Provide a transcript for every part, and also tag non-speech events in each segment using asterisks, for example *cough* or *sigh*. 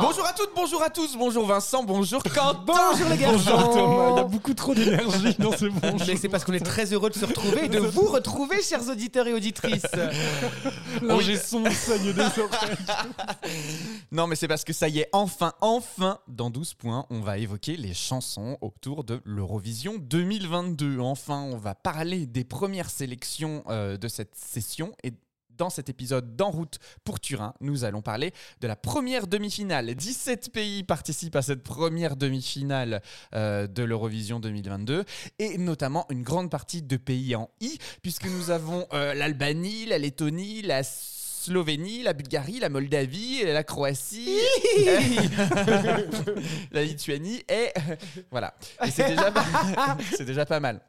Bonjour à toutes, bonjour à tous, bonjour Vincent, bonjour Quentin. Bonjour les gars. Bonjour Thomas, il y a beaucoup trop d'énergie dans ce bonjour. Mais c'est parce qu'on est très heureux de se retrouver et de vous retrouver, chers auditeurs et auditrices. *laughs* L'ingé son saigne des oreilles. Non mais c'est parce que ça y est, enfin, enfin, dans 12 points, on va évoquer les chansons autour de l'Eurovision 2022. Enfin, on va parler des premières sélections euh, de cette session et dans cet épisode d'En route pour Turin, nous allons parler de la première demi-finale. 17 pays participent à cette première demi-finale euh, de l'Eurovision 2022 et notamment une grande partie de pays en I puisque nous avons euh, l'Albanie, la Lettonie, la Slovénie, la Bulgarie, la Moldavie, la Croatie, *laughs* la Lituanie et voilà. Et c'est déjà, pas- *laughs* c'est déjà pas mal.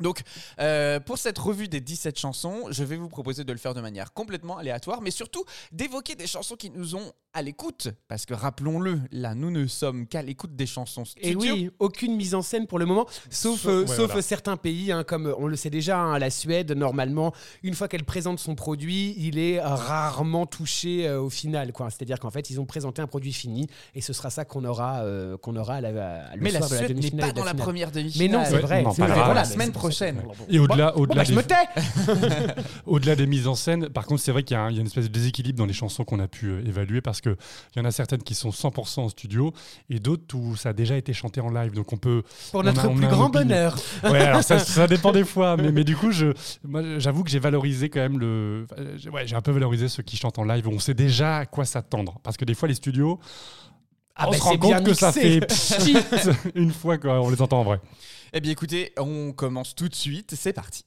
Donc, euh, pour cette revue des 17 chansons, je vais vous proposer de le faire de manière complètement aléatoire, mais surtout d'évoquer des chansons qui nous ont à l'écoute. Parce que rappelons-le, là, nous ne sommes qu'à l'écoute des chansons studio. Et oui, aucune mise en scène pour le moment, sauf, euh, ouais, sauf voilà. certains pays, hein, comme on le sait déjà, hein, la Suède, normalement, une fois qu'elle présente son produit, il est rarement touché euh, au final. quoi. C'est-à-dire qu'en fait, ils ont présenté un produit fini et ce sera ça qu'on aura, euh, qu'on aura à la, à- le Mais la soir de la Suède n'est pas dans la première demi-finale. Mais non, c'est vrai. c'est voilà, la semaine prochaine. Et au-delà Bon, au-delà bah, je des, me tais *laughs* au-delà des mises en scène, par contre, c'est vrai qu'il y, y a une espèce de déséquilibre dans les chansons qu'on a pu euh, évaluer parce qu'il y en a certaines qui sont 100% en studio et d'autres où ça a déjà été chanté en live. Donc on peut. Pour on notre a- plus grand bonheur. Ouais, alors ça, ça *laughs* dépend des fois, mais, mais du coup, je, moi, j'avoue que j'ai valorisé quand même le. Ouais, j'ai un peu valorisé ceux qui chantent en live où on sait déjà à quoi s'attendre. Parce que des fois, les studios, Ah on bah, se rend compte que ça fait pchit *laughs* une fois qu'on les entend en vrai. Eh bien écoutez, on commence tout de suite, c'est parti.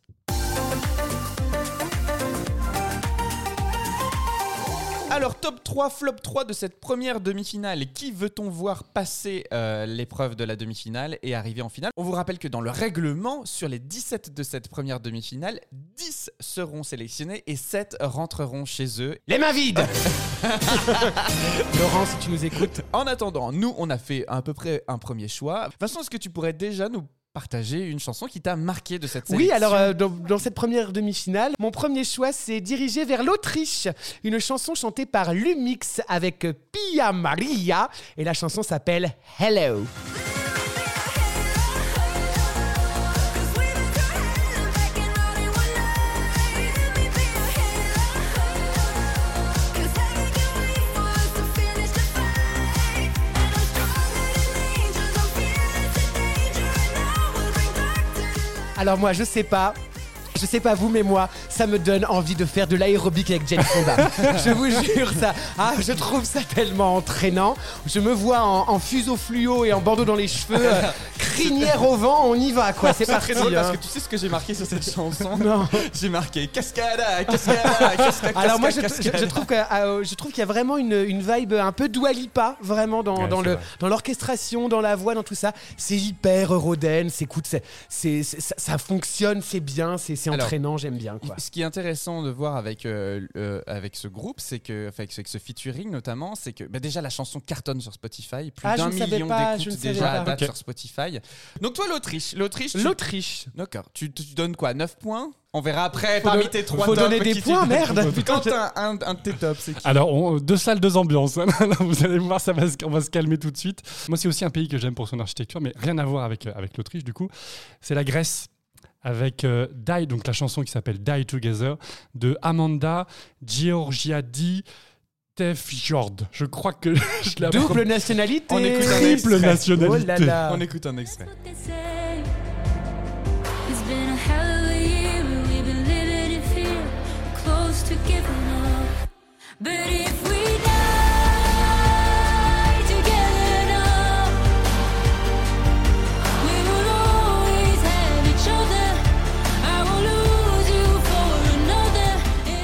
Alors, top 3, flop 3 de cette première demi-finale. Qui veut-on voir passer euh, l'épreuve de la demi-finale et arriver en finale? On vous rappelle que dans le règlement, sur les 17 de cette première demi-finale, 10 seront sélectionnés et 7 rentreront chez eux. Les mains vides *laughs* Laurent, si tu nous écoutes. En attendant, nous, on a fait à peu près un premier choix. Vincent, est-ce que tu pourrais déjà nous partager une chanson qui t'a marqué de cette sélection Oui, alors euh, dans, dans cette première demi-finale, mon premier choix c'est dirigé vers l'Autriche. Une chanson chantée par Lumix avec Pia Maria et la chanson s'appelle Hello. Alors moi, je sais pas. Je sais pas vous, mais moi, ça me donne envie de faire de l'aérobic avec Jane Fonda. *laughs* je vous jure, ça. Ah, je trouve ça tellement entraînant. Je me vois en, en fuseau fluo et en bandeau dans les cheveux, euh, *laughs* crinière au vent, on y va, quoi. C'est C'est parti. très drôle parce hein. que tu sais ce que j'ai marqué sur cette chanson *laughs* Non. J'ai marqué cascada, cascada, cascada. Alors moi, je, cascada, je- je cascada. trouve que, euh, je trouve qu'il y a vraiment une, une vibe un peu Doualipa, vraiment dans, Ouais, dans c'est le vrai. dans l'orchestration, dans la voix, dans tout ça. C'est hyper. Écoute, c'est, c'est- ça, ça fonctionne, c'est bien, c'est, entraînant, j'aime bien, quoi. Ce qui est intéressant de voir avec, euh, euh, avec ce groupe, c'est que, enfin, avec ce- featuring notamment, c'est que bah, déjà la chanson cartonne sur Spotify, plus Ah, je d'un ne savais million pas, je d'écoutes ne savais déjà à pas. date sur Spotify. Donc toi l'Autriche, l'Autriche, tu- L'Autriche. d'accord, tu, tu donnes quoi 9 points? On verra après Faut parmi don- tes trois faut tops donner des points, merde. *laughs* Putain, t'as un, un de tes tops, c'est qui? Alors, on- deux salles, deux ambiances. *laughs* Vous allez voir, ça va, se- on va se calmer tout de suite. Moi, c'est aussi un pays que j'aime pour son architecture, mais rien à voir avec, euh, avec l'Autriche, du coup. C'est la Grèce. Avec euh, Die, donc la chanson qui s'appelle Die Together, de Amanda Georgiadi Tefjord. Je crois que *laughs* je l'ai Double nationalité. On écoute un Triple extrait. nationalité. Oh là là. On écoute un extrait. It's been a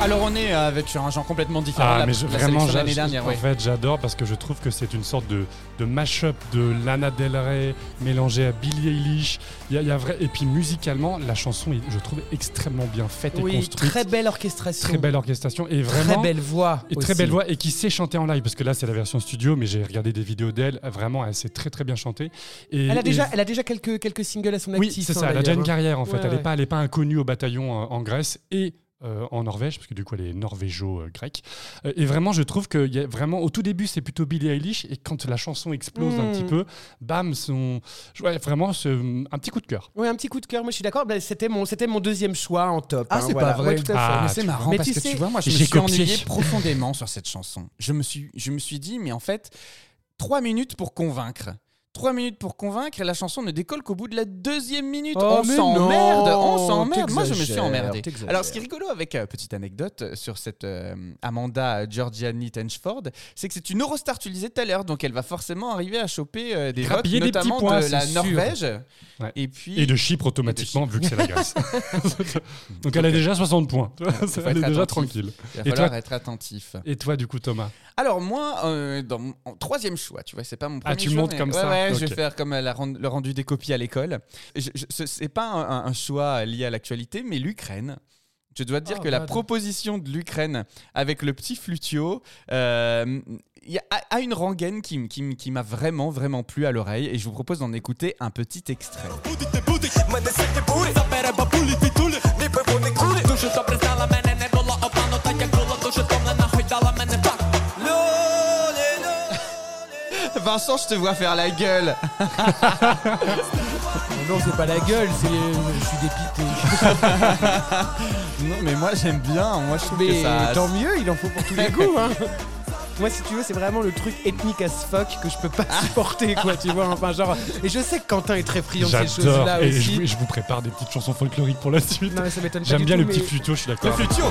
Alors on est avec un genre complètement différent. Ah, la, mais je- la vraiment, l'année dernière. en ouais. fait, j'adore parce que je trouve que c'est une sorte de, de mash-up de Lana Del Rey mélangé à Billie Eilish. Il y a, il y a vrai... Et puis musicalement, la chanson, je trouve, extrêmement bien faite et Oui, construite. très belle orchestration. Très belle orchestration et Très vraiment. belle voix. Et très aussi. belle voix et qui sait chanter en live parce que là c'est la version studio mais j'ai regardé des vidéos d'elle vraiment elle sait très très bien chanter et, Elle a et- déjà, elle a déjà quelques, quelques singles à son oui actif. c'est hein, ça elle a déjà une hein. carrière en fait Ouais, elle n'est ouais. pas elle est pas inconnue au bataillon euh, en Grèce et euh, en Norvège, parce que du coup elle est norvéjo-grecque. Euh, et vraiment, je trouve que y a vraiment, au tout début, c'est plutôt Billie Eilish, et quand la chanson explose un petit peu, bam, son, ouais, vraiment, c'est un petit coup de cœur. Ouais, un petit coup de cœur. Moi, je suis d'accord. bah, c'était mon, c'était mon deuxième choix en top. Ah, hein, c'est voilà. pas vrai. Ouais, tout à fait. Ah, mais c'est tu marrant vois. parce Mais que tu sais, tu vois, moi je me j'ai suis copié. ennuyé profondément sur cette chanson. Je me suis, je me suis dit, mais en fait, trois minutes pour convaincre. Trois minutes pour convaincre et la chanson ne décolle qu'au bout de la deuxième minute. Oh, on s'emmerde, on s'emmerde. Moi je me suis emmerdé. Alors ce qui est rigolo avec euh, petite anecdote euh, sur cette euh, Amanda Georgiani Tenchford, c'est que c'est une Eurostar, tu le disais tout à l'heure, donc elle va forcément arriver à choper euh, des votes, des notamment points, de la sûr. Norvège. Ouais. Et puis Et de Chypre automatiquement, vu que c'est la Grèce. *laughs* Donc elle a déjà 60 points. *laughs* elle est être déjà attentif. tranquille. il va Et falloir toi être attentif. Et toi, du coup, Thomas? Alors moi, euh, dans mon en troisième choix, tu vois, c'est pas mon premier Ah, tu choix, montes mais- comme ouais, ça Ouais, je vais faire comme euh, la le rendu des copies à l'école. Ce- C'est pas un, un choix lié à l'actualité, mais l'Ukraine. Je dois te dire Oh, que la proposition de l'Ukraine avec le petit flutio, euh, y a, une rengaine qui, qui m'a vraiment, vraiment plu à l'oreille et je vous propose d'en écouter un petit extrait. Vincent, je te vois faire la gueule. *laughs* Non, c'est pas la gueule, c'est je suis dépité. *laughs* Non, mais moi j'aime bien. Moi je trouve Mais que ça. tant mieux, il en faut pour tous les goûts. Hein. *laughs* Moi, si tu veux, c'est vraiment le truc ethnique as fuck que je peux pas supporter, quoi, tu vois. Enfin, genre. Et je sais que Quentin est très friand de ces choses-là Et je, aussi. vous- je vous prépare des petites chansons folkloriques pour la suite. Non, mais ça m'étonne J'aime bien tout, le petit flutio, je suis d'accord. flutio.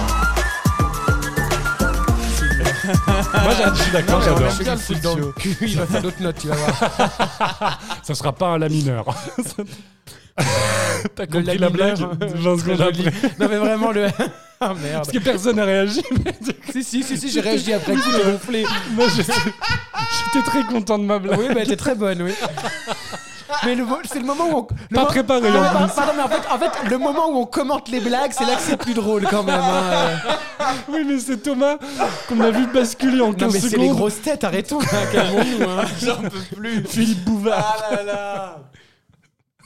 Moi, je suis d'accord, j'adore. aime bien le foot dans le cul, il va faire d'autres notes, tu vas voir. Ça sera pas un la mineur. T'as *laughs* compris la blague lamineur, 20 très secondes joli. après. Non, mais vraiment, le. *laughs* Ah merde. Parce que personne n'a réagi. Si, si, si, si, j'ai réagi après coup, j'ai gonflé. J'étais très content de ma blague. Oui, mais elle était très bonne, oui. Mais le c'est le moment où on. le Pas mo- préparé, Non, en mais plus. Pardon, mais en fait, en fait, le moment où on commente les blagues, c'est là que c'est plus drôle quand même. hein. *laughs* Oui, mais c'est Thomas qu'on a vu basculer en 15 Non, mais c'est secondes. les grosses têtes, arrêtons, hein, *laughs* calmons-nous. hein. *laughs* J'en peux plus. Philippe Bouvard.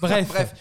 Bref, Bref,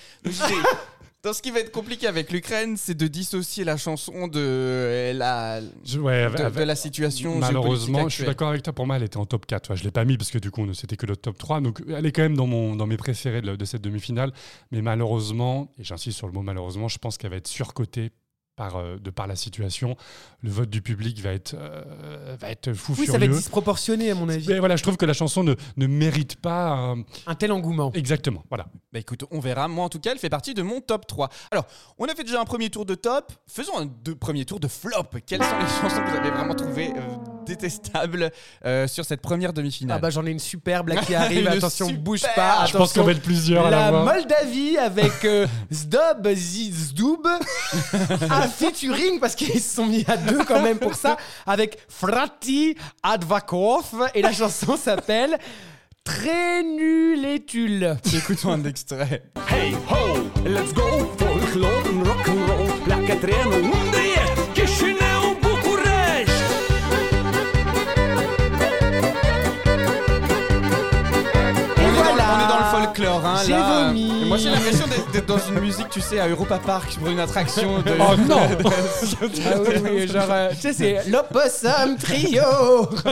donc ce qui va être compliqué avec l'Ukraine, c'est de dissocier la chanson de euh, la, Je- ouais, de, avec- de la situation Malheureusement, je suis d'accord avec toi. Pour moi, elle était en top 4. Je ne l'ai pas mis parce que du coup, c'était que le top 3. Donc, elle est quand même dans, mon, dans mes préférés de, de cette demi-finale. Mais malheureusement, et j'insiste sur le mot malheureusement, je pense qu'elle va être surcotée par, euh, de par la situation. Le vote du public va être, euh, va être fou oui, ça furieux. va être disproportionné à mon avis. Mais voilà, je trouve que la chanson ne, ne mérite pas. euh, Un tel engouement. exactement. Voilà. Bah écoute, on verra. Moi, en tout cas, elle fait partie de mon top 3. Alors, on a fait déjà un premier tour de top. Faisons un deux, premier tour de flop. Quelles sont les *laughs* chansons que vous avez vraiment trouvées euh, détestables euh, sur cette première demi-finale Ah bah j'en ai une superbe là qui *laughs* arrive. Attention, super. bouge pas. Je pense qu'on va être plusieurs à la La voir. Moldavie avec euh, *laughs* Zdob Zizdoub un *laughs* featuring parce qu'ils se sont mis à deux quand même pour ça avec Frati Advakov et la chanson s'appelle Très nul et tulle. Écoutons un extrait. Hey ho, let's go folklore and rock and roll Pleacă trenul hein, J'ai Moi, j'ai l'impression d'être d'être dans une musique, tu sais, à Europa Park pour une attraction de. Oh non *laughs* Ah oui, oui, genre, euh, tu sais, c'est *laughs* l'Opossum Trio.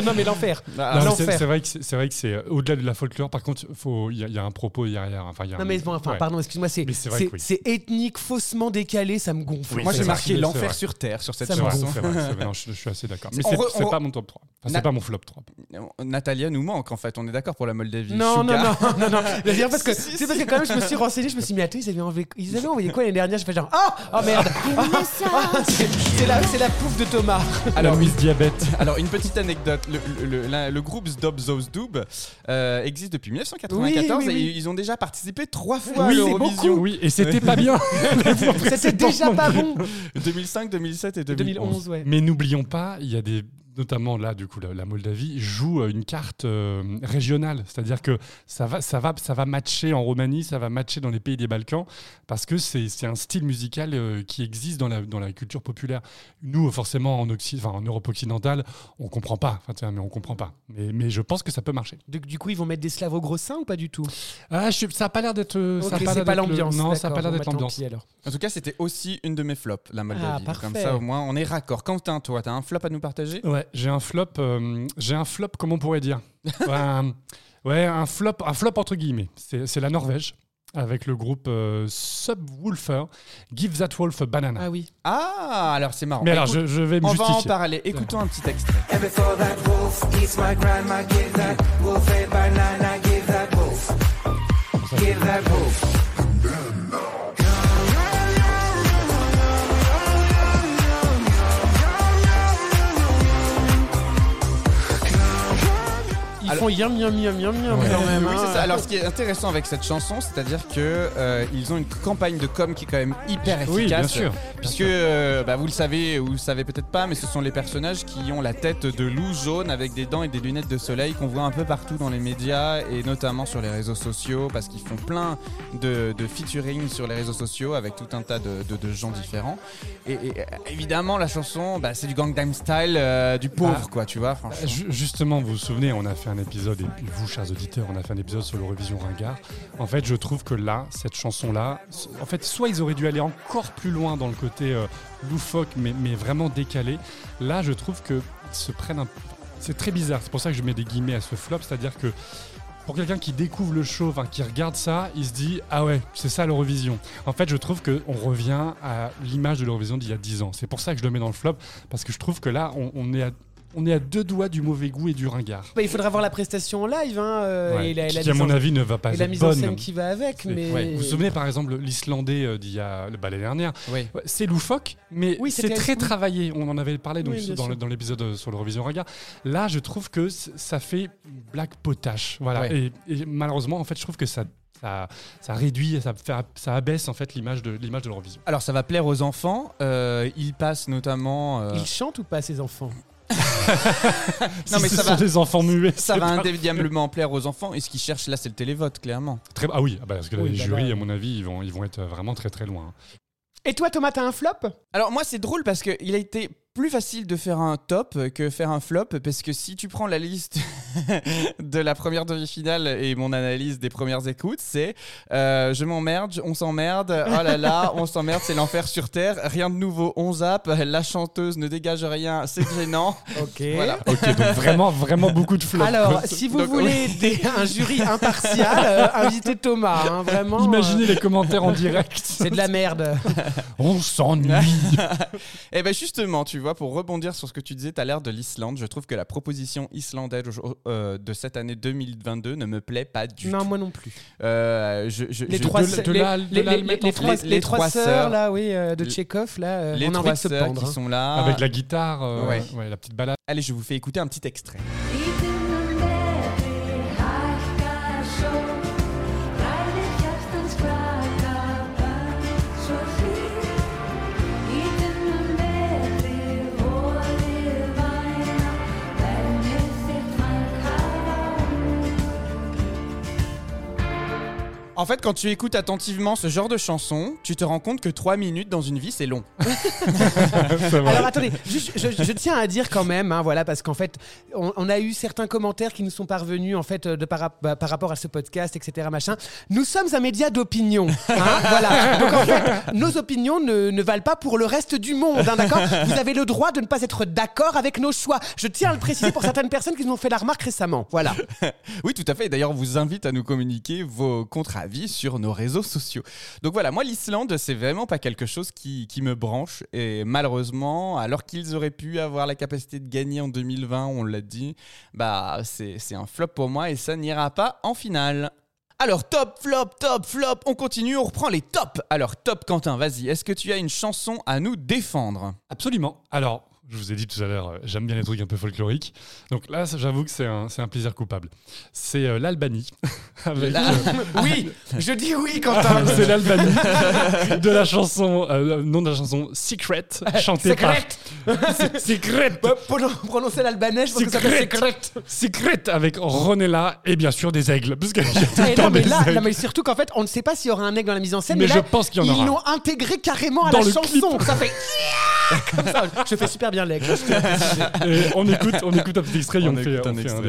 non mais l'enfer. Ah, Non, mais l'enfer. c'est c'est vrai que c'est c'est vrai que c'est euh, au-delà de la folklore. Par contre, faut il y, a- il y a un propos derrière. Enfin, il y a Non un- mais bon, enfin, ouais. pardon, excuse-moi, c'est Mais c'est vrai c'est- oui. c'est ethnique, faussement décalé, ça me gonfle. Oui, Moi, c'est j'ai marqué c'est l'enfer sur terre sur cette C'est vrai, chanson. c'est vrai, c'est vrai. Non, *laughs* je, je suis assez d'accord. Mais On c'est re- c'est on pas mon top 3. Enfin, Na- c'est pas mon flop 3. Natalia nous manque en fait, on est d'accord pour la Moldavie. Non, non, Sugar. non, non, non. Parce que Si, si, c'est parce que quand même, je me suis renseigné, je me suis dit, mais attends, ils avaient envoyé, ils avaient envoyé quoi l'année dernière? Je fais genre Ah Oh merde Ah, C'est c'est la, c'est la pouffe de Thomas. Alors, Miss Diabète. Alors, une petite anecdote. Le, le- le- la- le groupe Zdob Zos Doob euh, existe depuis 1994 Oui, oui, oui. et ils ont déjà participé trois fois à l'Eurovision. Oui, et c'était pas bien. *laughs* C'était déjà pas bon. 2005, 2007 et 2011. 2011, ouais. Mais n'oublions pas, il y a des notamment là du coup la, la Moldavie joue euh, une carte euh, régionale, c'est-à-dire que ça va ça va ça va matcher en Roumanie, ça va matcher dans les pays des Balkans parce que c'est c'est un style musical euh, qui existe dans la dans la culture populaire. Nous forcément en enfin en Europe occidentale, on comprend pas, enfin tiens, mais on comprend pas. Mais mais je pense que ça peut marcher. Du, du coup, ils vont mettre des Slavos gros seins ou pas du tout? Ah, je- ça a pas l'air d'être euh, ça a pas le- l'ambiance. Non, ça a pas l'air d'être bah, l'ambiance. En tout cas, c'était aussi une de mes flops, la Moldavie. Ah, Comme parfait. ça, au moins, on est raccord. Quentin, toi, t'as un flop à nous partager? Ouais, j'ai un flop. euh, j'ai un flop, comment on pourrait dire? Ouais, un, ouais, un flop, un flop entre guillemets. C'est c'est la Norvège avec le groupe euh, Subwoofer. Give that wolf a banana. Ah oui. Ah, alors c'est marrant. Mais alors, Écoute, je, je vais me on va en justifier. parler. Écoutons un petit extrait. And before that wolf eats my grandma, give that wolf a banana, give that wolf. Give that wolf. Font yum yum yum yum yum Ouais. quand même. Oui, hein. c'est ça. Alors, ce qui est intéressant avec cette chanson, c'est-à-dire que euh, ils ont une campagne de com qui est quand même hyper efficace. Oui, bien sûr. Puisque, euh, bah, vous le savez ou vous le savez peut-être pas, mais ce sont les personnages qui ont la tête de loup jaune avec des dents et des lunettes de soleil qu'on voit un peu partout dans les médias et notamment sur les réseaux sociaux parce qu'ils font plein de, de featuring sur les réseaux sociaux avec tout un tas de, de- de gens différents. Et, et, euh, évidemment, la chanson, bah, c'est du Gangnam Style euh, du pauvre, Ah. quoi, tu vois. franchement. Justement, vous vous souvenez, on a fait un épisode, et puis vous, chers auditeurs, on a fait un épisode sur l'Eurovision Ringard. En fait, je trouve que là, cette chanson-là, en fait, soit ils auraient dû aller encore plus loin dans le côté euh, loufoque, mais, mais vraiment décalé. Là, je trouve qu'ils se prennent un. C'est très bizarre, c'est pour ça que je mets des guillemets à ce flop, c'est-à-dire que. Pour quelqu'un qui découvre le show, enfin, qui regarde ça, il se dit Ah ouais, c'est ça l'Eurovision. En fait, je trouve qu'on revient à l'image de l'Eurovision d'il y a 10 ans. C'est pour ça que je le mets dans le flop, parce que je trouve que là, on, on est à, on est à deux doigts du mauvais goût et du ringard. Bah, il faudra voir la prestation en live hein, euh, Ouais, et la, qui, la qui, à mise mon en- avis, ne va pas et la être mise en scène qui va avec. Mais ouais. Vous vous souvenez par exemple l'Islandais euh, d'il y a bah, l'année dernière Oui. Ouais, C'est loufoque, mais Oui, c'est très travaillé. On en avait parlé donc, Oui, bien dans, le- l'épisode euh, sur l'Eurovision Regard. Là, je trouve que ça fait black potache. Voilà. Ouais. Et, et malheureusement, en fait, je trouve que ça, ça, ça réduit, ça, fait, ça abaisse en fait l'image de l'image de l'Eurovision. Alors, ça va plaire aux enfants. Euh, ils passent notamment. euh, ils chantent ou pas ces enfants? *laughs* Non, mais ça va- des enfants muets. Ça va indéniablement plaire aux enfants. Et ce qu'ils cherchent là, c'est le télévote, clairement. Très- Ah oui, ah bah, parce que là, Oui, les bah jurys, là- à mon avis, ils vont, ils vont être vraiment très très loin. Et toi, Thomas, t'as un flop? Alors, moi, c'est drôle parce qu'il a été plus facile de faire un top que faire un flop. Parce que si tu prends la liste *laughs* de la première demi-finale et mon analyse des premières écoutes, c'est euh, je m'emmerde, on s'emmerde, oh là là, on s'emmerde, c'est l'enfer sur terre, rien de nouveau, on zappe, la chanteuse ne dégage rien, c'est gênant. Ok. Voilà. Ok, donc vraiment, vraiment beaucoup de flops. Alors, si vous Donc, voulez des- un jury impartial, euh, invitez Thomas. hein, vraiment. Imaginez euh, les commentaires en direct. c'est de la merde. On s'ennuie. *laughs* Et ben justement, tu vois, pour rebondir sur ce que tu disais tout à l'heure de l'Islande, je trouve que la proposition islandaise euh, de cette année 2022 ne me plaît pas du Non, tout. moi non plus. Euh, je- je- Les je- trois, de- sœurs- de les, la- de les- la- les- les- les trois, les- les les trois trois sœurs, sœurs, là, oui, euh, de Tchekhov, là, euh, les on a envie trois de se pendre. qui hein. sont là. Avec la guitare, euh, Ouais. ouais, la petite balade. Allez, je vous fais écouter un petit extrait. En fait, quand tu écoutes attentivement ce genre de chanson, tu te rends compte que 3 minutes dans une vie, c'est long. *laughs* Alors attendez, juste, je, je tiens à dire quand même, hein, voilà, parce qu'en fait, on, on a eu certains commentaires qui nous sont parvenus en fait de par, bah, par rapport à ce podcast, etc. Machin. Nous sommes un média d'opinion, hein, *laughs* voilà. Donc en fait, nos opinions ne, ne valent pas pour le reste du monde, hein, d'accord? Vous avez le droit de ne pas être d'accord avec nos choix. Je tiens à le préciser pour certaines personnes qui nous ont fait la remarque récemment. Voilà. *laughs* Oui, tout à fait. D'ailleurs, on vous invite à nous communiquer vos sur nos réseaux sociaux. Donc voilà, moi, l'Islande, c'est vraiment pas quelque chose qui, qui me branche. Et malheureusement, alors qu'ils auraient pu avoir la capacité de gagner en 2020, on l'a dit, bah, c'est un flop pour moi et ça n'ira pas en finale. Alors, top, flop, top, flop, on continue, on reprend les tops. Alors, top, Quentin, vas-y, est-ce que tu as une chanson à nous défendre? Absolument. Alors, je vous ai dit tout à l'heure, euh, j'aime bien les trucs un peu folkloriques. Donc là, j'avoue que c'est un, plaisir coupable. C'est euh, l'Albanie. *laughs* Avec, La- euh, Oui, je dis oui, Quentin. *laughs* c'est l'Albanie de la chanson, euh, nom de la chanson Secret, *laughs* chantée par Secret. Secret, Bah, pronon- Prononcer l'albanais, je pense que ça secret. Secret avec Ronella et bien sûr des aigles, parce qu'il y a tout le Et temps non, mais des là, aigles. non, mais surtout qu'en fait, on ne sait pas s'il y aura un aigle dans la mise en scène. Mais Mais, je pense qu'il y en Ils aura. l'ont intégré carrément à Dans la chanson. Ça fait comme ça. Je fais super bien dis. *laughs* Et on écoute, on écoute un petit extrait et On on, fait, on un fait un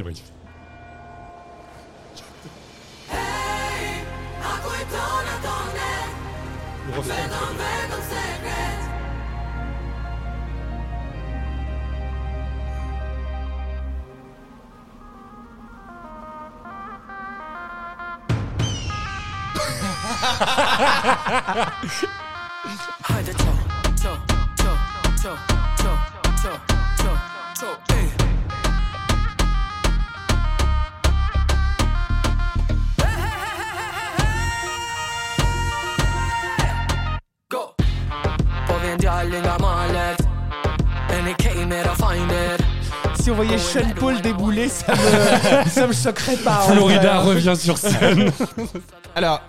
Si on voyait Sean Paul débouler, ça me, *laughs* ça me choquerait pas. en Florida vrai. revient sur scène. *laughs* Alors,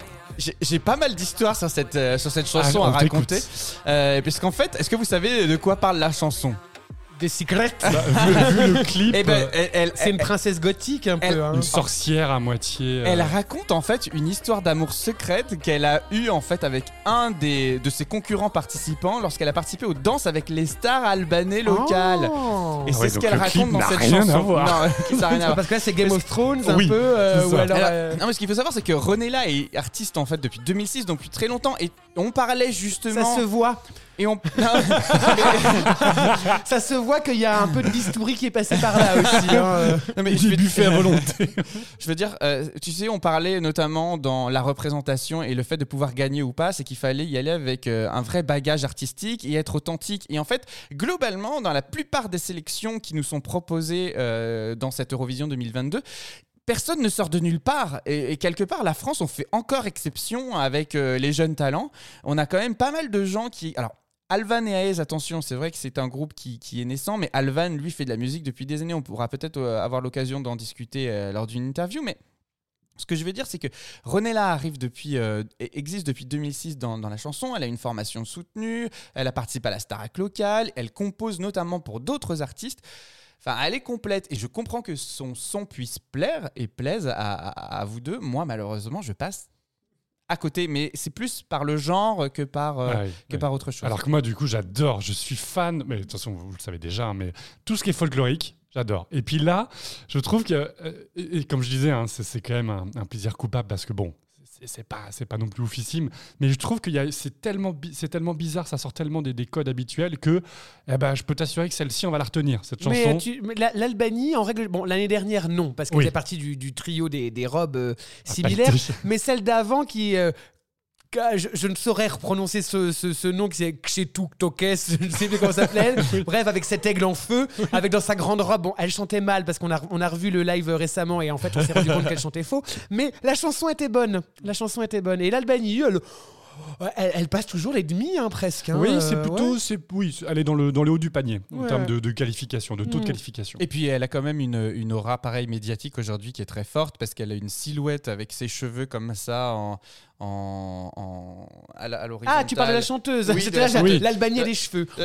j'ai- pas mal d'histoires sur cette, euh, sur cette chanson Ah, à raconter. Euh, Puisqu'en fait, est-ce que vous savez de quoi parle la chanson? Des secrets. Bah, vu, vu le *laughs* clip, Eh ben, euh, elle, elle- C'est une elle- princesse gothique un elle- peu. hein. une sorcière à moitié. euh, elle raconte en fait une histoire d'amour secrète qu'elle a eue en fait avec un des, de ses concurrents participants lorsqu'elle a participé aux danses avec les stars albanais locales. Oh. Et Ah c'est ouais, ce donc qu'elle le raconte dans n'a cette rien à chanson. voir. Non, *laughs* ça a rien à *laughs* voir. Parce que là, c'est Game of Thrones un Oui, peu. euh, c'est ou ça. alors. Alors, euh, non, mais ce qu'il faut savoir, c'est que Renella est artiste en fait depuis 2006, donc depuis très longtemps, et on parlait ça justement. se voit. Et on. *laughs* Ça se voit qu'il y a un peu de bistouri qui est passé par là aussi. hein, non, mais vais- buffet à volonté. *laughs* Je veux dire, euh, tu sais, on parlait notamment dans la représentation et le fait de pouvoir gagner ou pas, c'est qu'il fallait y aller avec euh, un vrai bagage artistique et être authentique. Et en fait, globalement, dans la plupart des sélections qui nous sont proposées euh, dans cette Eurovision 2022, Personne ne sort de nulle part et, et quelque part la France on fait encore exception avec euh, les jeunes talents. On a quand même pas mal de gens qui alors Alvan et Aez, attention, c'est vrai que c'est un groupe qui, qui est naissant, mais Alvan, lui, fait de la musique depuis des années. On pourra peut-être euh, avoir l'occasion d'en discuter euh, lors d'une interview, mais ce que je veux dire, c'est que Renella arrive depuis, euh, e- existe depuis 2006 dans, la chanson. Elle a une formation soutenue, elle a participé à la Starac locale, elle compose notamment pour d'autres artistes. Enfin, elle est complète et je comprends que son son puisse plaire et plaise à vous deux. Moi, malheureusement, je passe à côté, mais c'est plus par le genre que par, euh, que par autre chose. Alors que moi, du coup, j'adore, je suis fan, mais de toute façon, vous le savez déjà, hein, mais tout ce qui est folklorique, j'adore. Et puis là, je trouve que, euh, et, comme je disais, hein, c'est c'est quand même un, un plaisir coupable parce que bon, c'est- pas, c'est pas non plus oufissime, mais je trouve que c'est tellement, c'est tellement bizarre, ça sort tellement des, des codes habituels que eh ben, je peux t'assurer que celle-ci, on va la retenir, cette chanson. Mais, mais l'Albanie, en règle, bon, l'année dernière, non, parce qu'elle Oui. fait partie du, du trio des, des robes euh, Ah, similaires. mais celle d'avant qui. euh, je, je ne saurais reprononcer ce, ce, ce nom qui c'est Kshetuk Tokes, je ne sais plus comment ça s'appelait. *laughs* Bref, avec cet aigle en feu, avec dans sa grande robe. Bon, elle chantait mal parce qu'on a, on a revu le live récemment et en fait, on s'est rendu compte qu'elle chantait faux. Mais la chanson était bonne. La chanson était bonne. Et l'Albanie, elle, elle, elle passe toujours les demi, hein, presque. hein, oui, euh, c'est plutôt, ouais. c'est oui, elle est dans le dans le haut du panier en termes de, de qualification, de taux de Mm. qualification. Et puis elle a quand même une, une aura pareil médiatique aujourd'hui qui est très forte parce qu'elle a une silhouette avec ses cheveux comme ça en, en, en- à l'horizontale. Ah, tu parles de la chanteuse. Oui, C'était de la. Oui. l'Albanie et les cheveux. *laughs*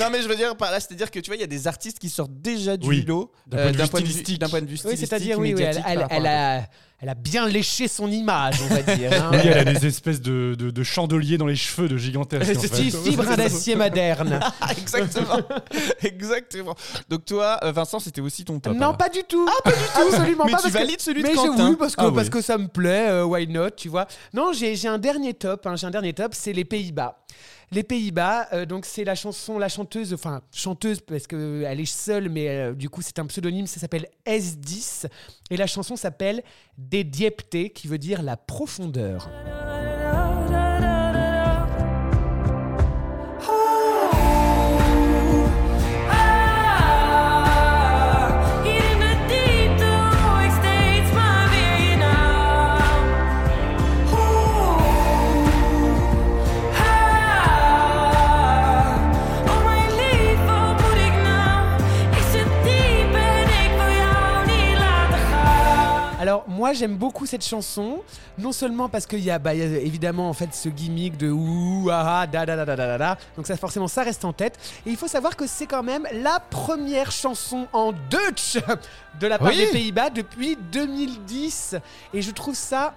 non mais je veux dire par là, c'est-à-dire que tu vois, il y a des artistes qui sortent déjà du Oui, lot d'un euh, point de vue stylistique. d'un point de vue Oui, c'est-à-dire, oui, oui, elle, elle- elle à- a, elle a bien léché son image, on va *laughs* dire. hein. Oui, elle a des espèces de, de, de chandeliers dans les cheveux de gigantesques. *laughs* fait. fibre d'acier moderne. Ah, exactement, exactement. Donc toi, euh, Vincent, c'était aussi ton top. non, alors. pas du tout. Ah, pas du tout. Absolument Mais pas. tu parce que- valides celui de mais Quentin. Oui, parce que, Ah parce que ça me plaît. Euh, why tu vois. Non, j'ai un dernier top. hein, j'ai un dernier top, c'est les Pays-Bas. Les Pays-Bas, euh, donc c'est la chanson, la chanteuse, enfin chanteuse parce qu'elle est seule, mais euh, du coup c'est un pseudonyme, ça s'appelle S10. Et la chanson s'appelle Des Diepté, qui veut dire la profondeur. J'aime beaucoup cette chanson, non seulement parce qu'il y, a, bah, il y a évidemment en fait ce gimmick de ouh ah ah, da da da da da da donc ça forcément ça reste en tête. Et il faut savoir que c'est quand même la première chanson en Dutch *laughs* de la part Oui. des Pays-Bas depuis 2010. Et je trouve ça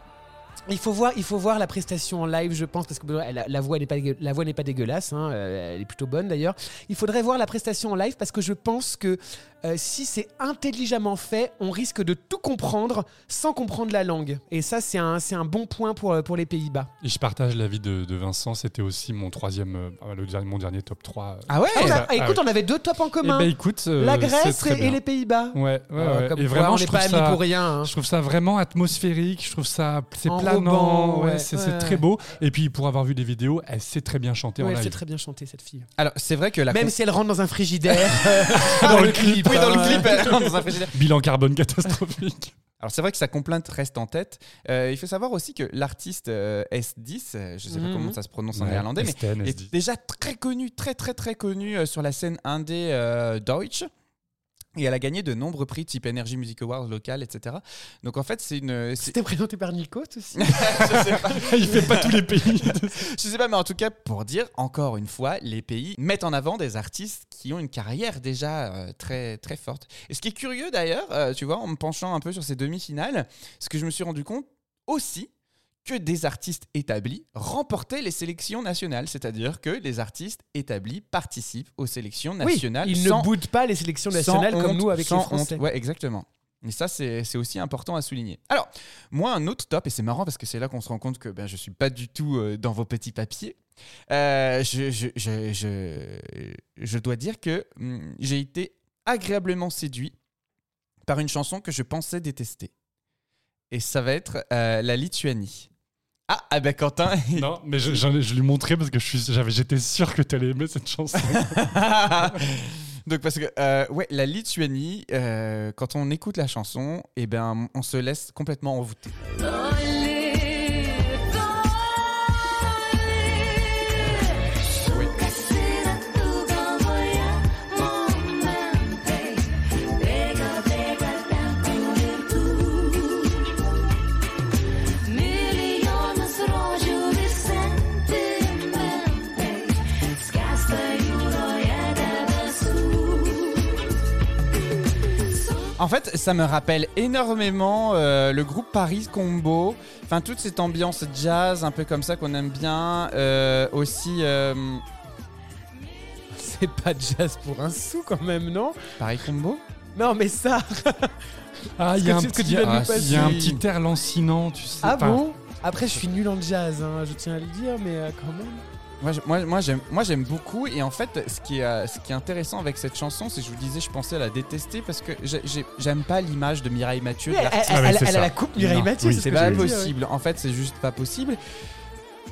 il faut voir, il faut voir la prestation en live, je pense, parce que la, la voix n'est pas, la voix n'est pas dégueulasse, hein, euh, elle est plutôt bonne d'ailleurs. Il faudrait voir la prestation en live parce que je pense que euh, si c'est intelligemment fait, on risque de tout comprendre sans comprendre la langue. Et ça, c'est un, c'est un bon point pour, euh, pour les Pays-Bas. Et je partage l'avis de, de Vincent, c'était aussi mon troisième, euh, le dernier, mon dernier top 3. Ah ouais Ah, on a- Ah, écoute, on avait deux tops en Eh commun. ben, écoute, euh, la c'est Grèce très et, les Pays-Bas. Ouais, ouais, Ah, ouais. comme Et quoi, vraiment, on je n'est pas trouve amis ça- pour rien. hein. Je trouve ça vraiment atmosphérique, je trouve ça c'est planant, ouais, ouais, c'est ouais. c'est très beau. Et puis pour avoir vu des vidéos, elle sait très bien chanter Ouais, en elle sait très bien chanter cette fille. Alors, c'est vrai que la Même con- si elle rentre dans un frigidaire. *laughs* Dans le clip. Oui, dans le hein. *laughs* clip, dans un frigidaire. Bilan carbone catastrophique. Alors c'est vrai que sa complainte reste en tête. Euh, il faut savoir aussi que l'artiste euh, S10, euh, je sais pas Mhm. comment ça se prononce en Ouais, néerlandais, mais est déjà très connue, très très très connue euh, sur la scène indé euh, Deutsch. Et elle a gagné de nombreux prix type Energy Music Awards local, etc. Donc en fait, c'est une. C'était présenté par Nikos aussi. *laughs* je, sais pas, Il fait pas tous les pays. *laughs* je sais pas, mais en tout cas, pour dire, encore une fois, les pays mettent en avant des artistes qui ont une carrière déjà euh, très, très forte. Et ce qui est curieux d'ailleurs, euh, tu vois, en me penchant un peu sur ces demi-finales, c'est que je me suis rendu compte aussi que des artistes établis remportaient les sélections nationales, c'est-à-dire que les artistes établis participent aux sélections Oui, nationales ils sans, ne boudent pas les sélections nationales comme honte, nous avec les Français. honte. Ouais, exactement. Et ça, c'est aussi important à souligner. Alors, moi, un autre top, et c'est marrant parce que c'est là qu'on se rend compte que ben, je suis pas du tout euh, dans vos petits papiers. Euh, je, je, je, je, je dois dire que hum, j'ai été agréablement séduit par une chanson que je pensais détester. Et ça va être euh, la Lituanie. Ah, ah ben Quentin, *laughs* non, mais je, j'en ai- je lui montrais parce que je suis, j'avais, j'étais sûr que tu allais aimer cette chanson. *laughs* Donc parce que euh, ouais, la Lituanie, euh, quand on écoute la chanson, eh ben on se laisse complètement envoûter. En fait, ça me rappelle énormément euh, le groupe Paris Combo. Enfin, toute cette ambiance jazz, un peu comme ça qu'on aime bien. Euh, aussi, euh, *laughs* C'est pas jazz pour un sou quand même, non? Paris Combo? Non, mais ça. *laughs* Ah, il y a un petit, ah, air lancinant, tu sais. Ah bon? Après, je suis nul en jazz, hein, je tiens à le dire, mais quand même. Moi, moi, moi, j'aime, moi, j'aime beaucoup. Et en fait, ce qui est, euh, ce qui est intéressant avec cette chanson, c'est que je vous disais, je pensais la détester parce que j'ai- j'ai- j'aime pas l'image de Mireille Mathieu. de Oui, elle, l'artiste. elle- Ah ouais, elle- a la coupe Mireille Non, Mathieu, oui, c'est ce pas possible. En fait, c'est juste pas possible.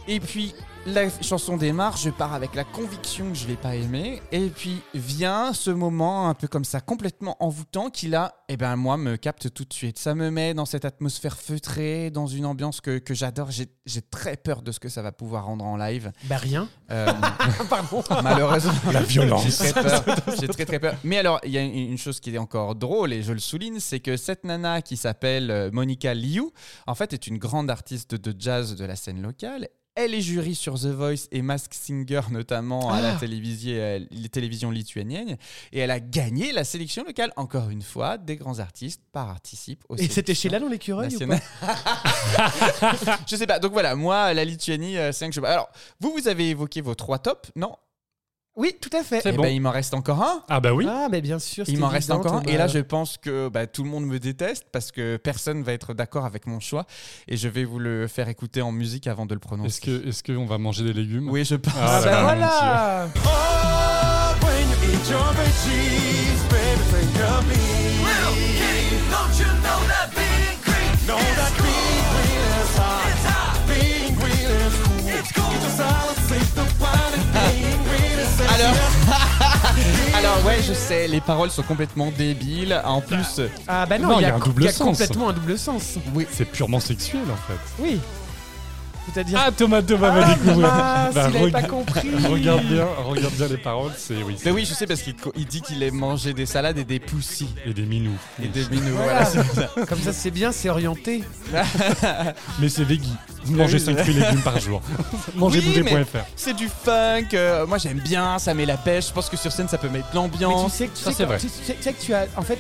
Et puis, la chanson démarre, je pars avec la conviction que je vais pas aimer. Et puis, vient ce moment un peu comme ça, complètement envoûtant, qui là, eh ben, moi, me capte tout de suite. Ça me met dans cette atmosphère feutrée, dans une ambiance que, que j'adore. J'ai j'ai très peur de ce que ça va pouvoir rendre en live. Bah rien. Euh, *laughs* Pardon. Malheureusement. La violence. J'ai très très très peur. Mais alors, il y a une une chose qui est encore drôle et je le souligne, c'est que cette nana qui s'appelle euh, Monica Liu, en fait, est une grande artiste de jazz de la scène locale. Elle est jury sur The Voice et Mask Singer notamment à la Ah. télévision, euh, les télévisions lituaniennes. Et elle a gagné la sélection locale. Encore une fois, des grands artistes participent aux Et c'était chez là dans l'écureuil ou nationales. *laughs* Je sais pas. Donc voilà, moi, la Lituanie, euh, c'est un que je... Alors, vous, vous avez évoqué vos trois tops, non? Oui, tout à fait. C'est Eh bon. ben, il m'en reste encore un. Ah bah oui. Ah, mais bien sûr. Il c'est m'en reste évident, encore un. Thomas. Et là, je pense que bah, tout le monde me déteste parce que personne va être d'accord avec mon choix. Et je vais vous le faire écouter en musique avant de le prononcer. Est-ce que, est-ce qu'on va manger des légumes? Oui, je pense. Ah, Ah, bah là, mon voilà Oh, when you eat your veggies, baby, think of me. Ouais, je sais, les paroles sont complètement débiles. En plus, Ah bah non, Non, il y a, un double il y a sens. complètement un double sens. C'est purement sexuel en fait. Oui. C'est-à-dire. Ah, Thomas, Thomas va Ah, découvrir. mince, Bah, il avait pas compris. *laughs* Regarde bien, regarde bien les paroles, c'est oui. Mais oui, je sais parce qu'il il dit qu'il aime manger des salades et des poussis. Et des minous. Et des minous, Voilà. Comme ça, c'est bien, c'est orienté. *laughs* Mais c'est veggie. Mangez 5 fruits et légumes par jour. *laughs* Mangerboudet.fr. C'est du funk. euh, moi, j'aime bien. Ça met la pêche. Je pense que sur scène, ça peut mettre Mais tu l'ambiance. sais, que- tu Ça, sais c'est que- vrai. tu sais- tu sais que tu as, en fait,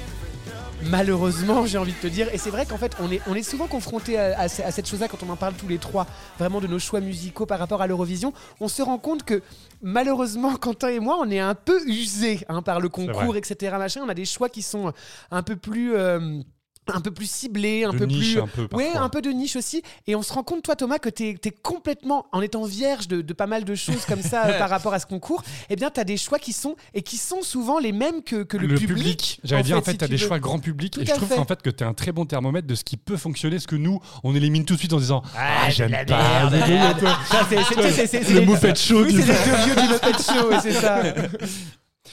malheureusement, j'ai envie de te dire, et c'est vrai qu'en fait, on est, on est souvent confronté à, à ce- à cette chose-là quand on en parle tous les trois, vraiment de nos choix musicaux par rapport à l'Eurovision. On se rend compte que malheureusement, *laughs* Quentin et moi, on est un peu usés hein, par le concours, etc. Machin. On a des choix qui sont un peu plus. euh, un peu plus ciblés, un De peu niche, plus. un peu, ouais, un peu de niche aussi. Et on se rend compte, toi, Thomas, que tu es, complètement, en étant vierge de, de pas mal de choses comme ça *laughs* par rapport à ce concours, eh bien, tu as des choix qui sont, et qui sont souvent les mêmes que, que le, public. J'allais dire, en fait, si tu as des veux. choix grand public. Tout et je trouve qu'en fait, que tu es un très bon thermomètre de ce qui peut fonctionner. Ce que nous, on élimine tout de suite en disant Ah, j'aime la pas. Le les- Muppet Show. Oui, c'est les *laughs* deux vieux du Muppet Show, ouais, c'est ça.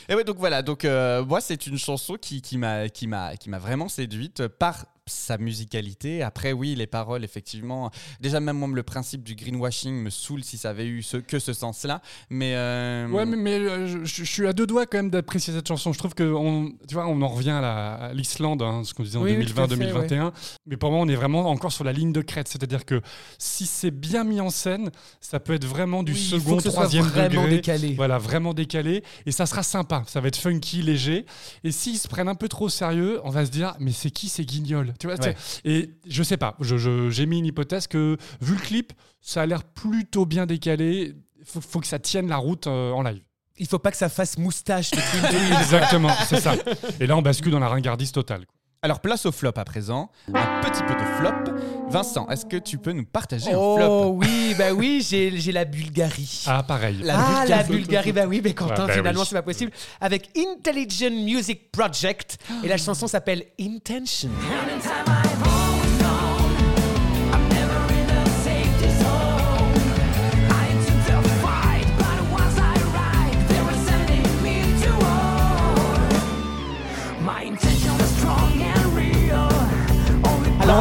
Et ouais, donc voilà. Donc euh, moi, c'est une chanson qui, qui m'a qui m'a qui m'a vraiment séduite par sa musicalité. Après, oui, les paroles, effectivement. Déjà, même moi, le principe du greenwashing me saoule si ça avait eu ce, que ce sens-là. Mais euh, Ouais, mais, mais, euh, je, je suis à deux doigts quand même d'apprécier cette chanson. Je trouve que on, tu vois, on en revient à la- à l'Islande, hein, ce qu'on disait en Oui, oui, tout à fait, 2020-2021. Mais pour moi, on est vraiment encore sur la ligne de crête. C'est-à-dire que si c'est bien mis en scène, ça peut être vraiment du Oui, il faut second, que ce soit troisième vraiment degré. décalé. Voilà, vraiment décalé. Et ça sera sympa. Ça va être funky, léger. Et s'ils se prennent un peu trop au sérieux, on va se dire, mais c'est qui ces guignols? Tu vois, Ouais. c'est- Et je sais pas. Je- je- J'ai mis une hypothèse que, vu le clip, ça a l'air plutôt bien décalé. Faut, faut que ça tienne la route euh, en live. Il faut pas que ça fasse moustache. *laughs* Exactement, c'est ça. Et là, on bascule dans la ringardise totale. Alors place au flop à présent. Un petit peu de flop. Vincent, est-ce que tu peux nous partager un flop Oh oui, bah oui, j'ai j'ai la Bulgarie. Ah, pareil. La ah, Bulgarie. la Bulgarie, bah oui, mais Quentin, bah finalement, oui. c'est pas possible. Avec Intelligent Music Project. Et la chanson s'appelle Intention.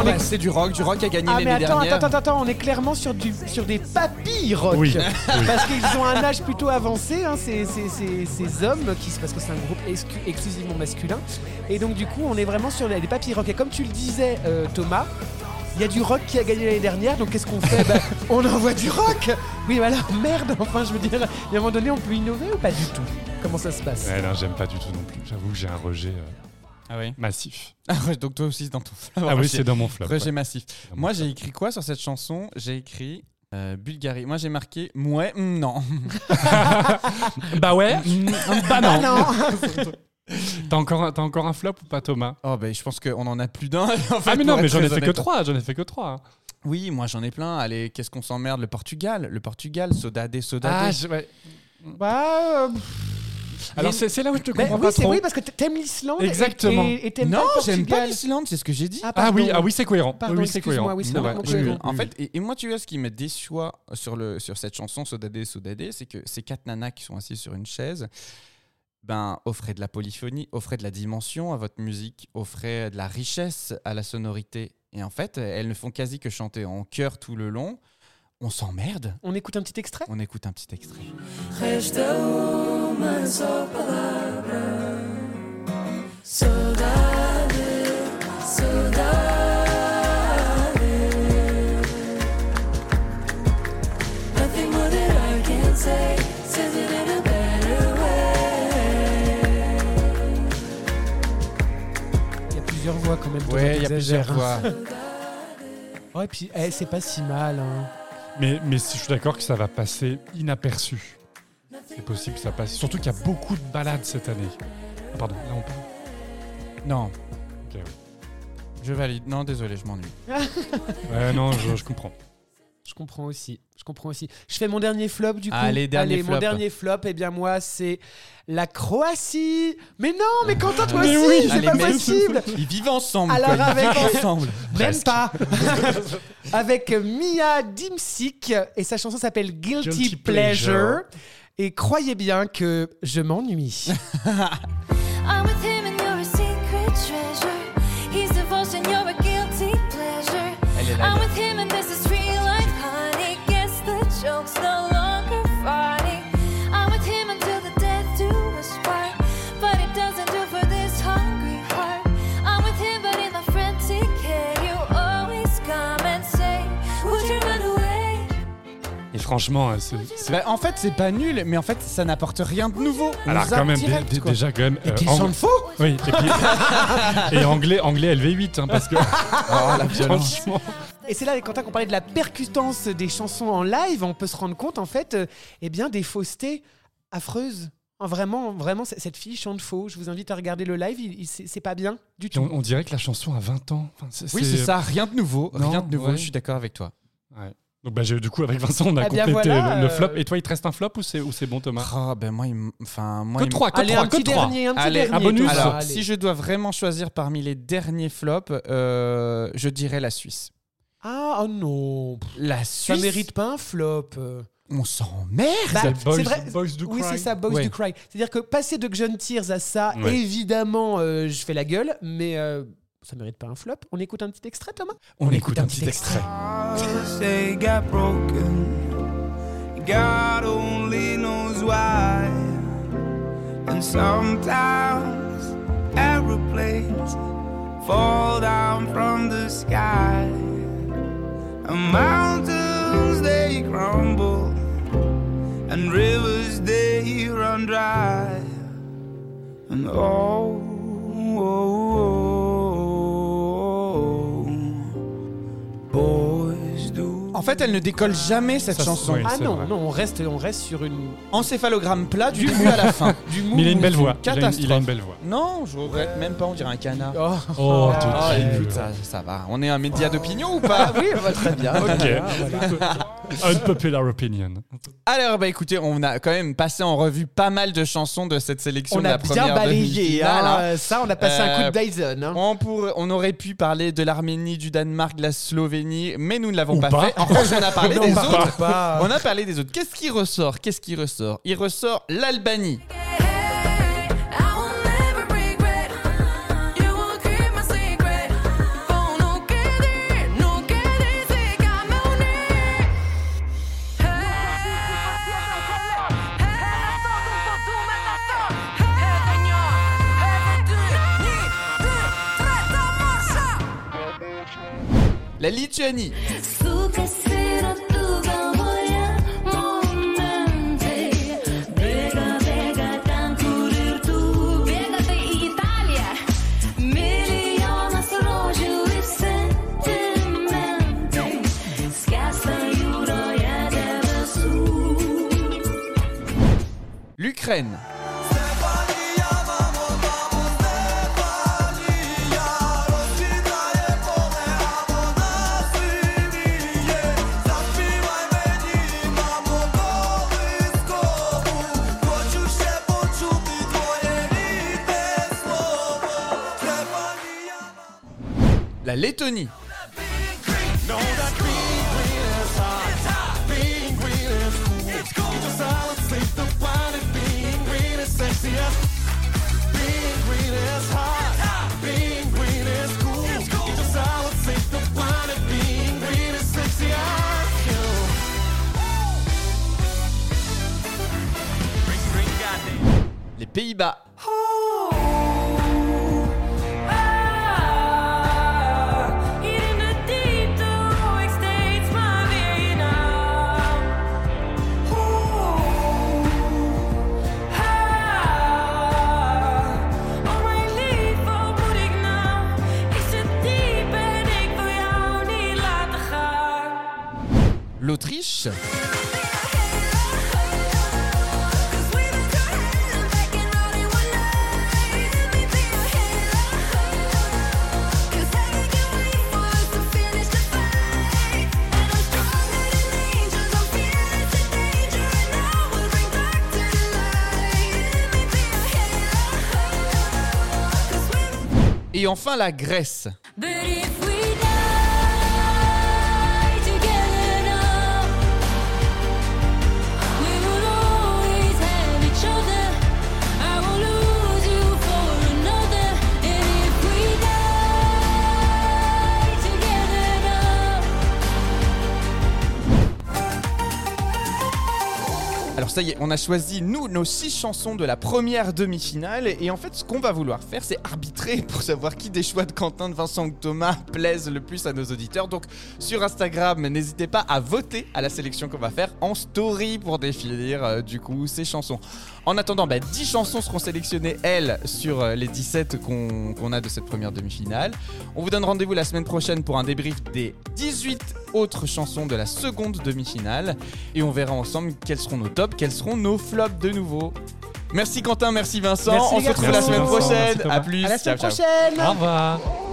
On Non, est- bah, c'est du rock, du rock qui a gagné Ah mais l'année attends, dernière. attends, attends, attends, on est clairement sur, du, sur des papilles rock. *laughs* Oui, Parce qu'ils ont un âge plutôt avancé, hein, ces, ces- ces- ces hommes, qui, parce que c'est un groupe exclu- exclusivement masculin. Et donc du coup, on est vraiment sur les, des papilles rock. Et comme tu le disais, euh, Thomas, il y a du rock qui a gagné l'année dernière, donc qu'est-ce qu'on fait? *laughs* Bah, On envoie du rock? Oui, voilà, merde, enfin je veux dire, à un moment donné, on peut innover ou pas du tout? Comment ça se passe? Ouais, non, j'aime pas du tout non plus. J'avoue que j'ai un rejet euh, Ah oui. massif. *laughs* Ah ouais, donc toi aussi c'est dans ton flop. Ah oui, c'est dans mon flop. Rejet ouais. massif. Dans Moi j'ai écrit quoi sur cette chanson? J'ai écrit euh, Bulgarie. Moi j'ai marqué ouais, mm, non. *laughs* Bah ouais, mm, bah non. non *laughs* T'as encore, un- t'as encore un flop ou pas, Thomas? Oh ben je pense qu'on en a plus d'un. en fait, Ah mais non, mais j'en ai fait que trois. J'en ai fait que trois. Oui, moi j'en ai plein. Allez, qu'est-ce qu'on s'emmerde? Le Portugal, le Portugal, Sodade, Sodade. Ah, je- ouais. Bah, euh, Alors c'est là où je te bah comprends oui, pas c'est trop. oui, parce que t'aimes l'Islande. et- Exactement. Et, et t'aimes non, j'aime pas l'Islande, c'est ce que j'ai dit. Ah pardon. oui, ah oui, c'est cohérent. Pardon, oui, c'est cohérent. En fait, et, et moi, tu vois, ce qui me déçoit sur, le, sur cette chanson Sodade, Sodade, c'est que ces quatre nanas qui sont assises sur une chaise, ben, offraient de la polyphonie, offraient de la dimension à votre musique, offraient de la richesse à la sonorité. Et en fait, elles ne font quasi que chanter en chœur tout le long. On s'emmerde. On écoute un petit extrait On écoute un petit extrait. Il y a plusieurs voix quand même. Ouais, il y a plusieurs voix. *laughs* Ouais, puis eh, c'est pas si mal. hein. Mais, mais je suis d'accord que ça va passer inaperçu. C'est possible que ça passe. Surtout qu'il y a beaucoup de balades cette année. Ah, pardon, là on peut. Non, Ok, ouais. je valide. Non, désolé, je m'ennuie. *laughs* Ouais, non, je, je comprends. Je comprends aussi. Je comprends aussi. Je fais mon dernier flop du coup. Allez, dernier mon flop. dernier flop, eh bien moi c'est la Croatie. Mais non, mais Quentin toi Mais aussi, oui. c'est Allez, pas possible. *laughs* Ils vivent ensemble. Alors, quoi, ils avec- vivent ensemble. Même pas. *laughs* Avec Mia Dimsik et sa chanson s'appelle Guilty, Guilty Pleasure. Pleasure. Et croyez bien que je m'ennuie. *laughs* I'm with him franchement, euh, c'est. c'est- Bah, en fait, c'est pas nul, mais en fait, ça n'apporte rien de nouveau. On Alors quand même, dé- direct, dé- quoi. déjà quand même. Et euh, puis il ang- chante faux Oui, et, puis- *laughs* et anglais, anglais LV8, hein, parce que *laughs* Oh, la violence. franchement. Et c'est là, Quentin, qu'on parlait de la percutance des chansons en live, on peut se rendre compte, en fait, euh, eh bien, des faussetés affreuses. Ah, Vraiment, vraiment, c- cette fille chante faux. Je vous invite à regarder le live, il- il- c'est c'est pas bien du on, tout. on dirait que la chanson a 20 ans. Enfin, Oui, c'est ça, rien de nouveau. Non, rien de nouveau, ouais. je suis d'accord avec toi. Ouais. Donc bah, j'ai- du coup avec Vincent on a Eh complété voilà, le, le euh, flop. Et toi il te reste un flop ou c'est ou c'est bon Thomas? Ah, ben moi, il enfin, moi, Que 3, que Allez, 3, un que petit 3. dernier, un petit Allez, dernier. un bonus. Alors, Allez. si je dois vraiment choisir parmi les derniers flops, euh, je dirais la Suisse. Ah, oh non. La Ça Suisse. mérite pas un flop. On s'emmerde. Bah, C'est vrai. Boys Do oui, Cry. c'est ça, Boys Ouais. Do Cry. C'est-à-dire que passer de John Tears à ça, Ouais. évidemment, euh, je fais la gueule, mais euh, ça mérite pas un flop. On écoute un petit extrait, Thomas? On, écoute un petit extrait. say got broken. God only knows why. And sometimes aeroplanes fall down from the sky. And mountains they crumble. And rivers they run dry. And oh, En fait, elle ne décolle jamais cette Ça, chanson. oui. Ah c'est non, vrai. non, on reste, on reste sur une. Encéphalogramme plat du début à la fin. Du mou. Mais il a une belle voix. Il a une, catastrophe. il a une belle voix. Non, je regrette même pas, on dirait un canard. Oh, Oh, Ah, te- écoute, ça, ça va. On est un média d'opinion ou *laughs* pas oui, bah, très bien. Ok. *laughs* Unpopular opinion. Alors, bah écoutez, on a quand même passé en revue pas mal de chansons de cette sélection On de a la bien première balayé. demi-finale, hein. hein. Ça, on a passé un coup Euh, de Dyson. hein. On, pourrait- on aurait pu parler de l'Arménie, du Danemark, de la Slovénie, mais nous ne l'avons Ou pas, pas. fait. En revanche, on a parlé *laughs* Non, des autres. On a parlé des autres. Qu'est-ce qui ressort? Qu'est-ce qui ressort? Il ressort l'Albanie. Jūroje debesų L'Ukraine. Lettonie. Enfin la Grèce. Ça y est, on a choisi nous nos six chansons de la première demi-finale et en fait ce qu'on va vouloir faire c'est arbitrer *laughs* pour savoir qui des choix de Quentin, de Vincent ou de Thomas plaisent le plus à nos auditeurs. Donc sur Instagram, n'hésitez pas à voter à la sélection qu'on va faire en story pour définir euh, du coup ces chansons. En attendant, bah, 10 chansons seront sélectionnées, elles, sur euh, les 17 qu'on a de cette première demi-finale. On vous donne rendez-vous la semaine prochaine pour un débrief des 18 autres chansons de la seconde demi-finale. Et on verra ensemble quels seront nos tops, quels seront nos flops de nouveau. Merci Quentin, merci Vincent. Merci on se retrouve la semaine prochaine. à plus. À la semaine Ciao, ciao. prochaine Au revoir.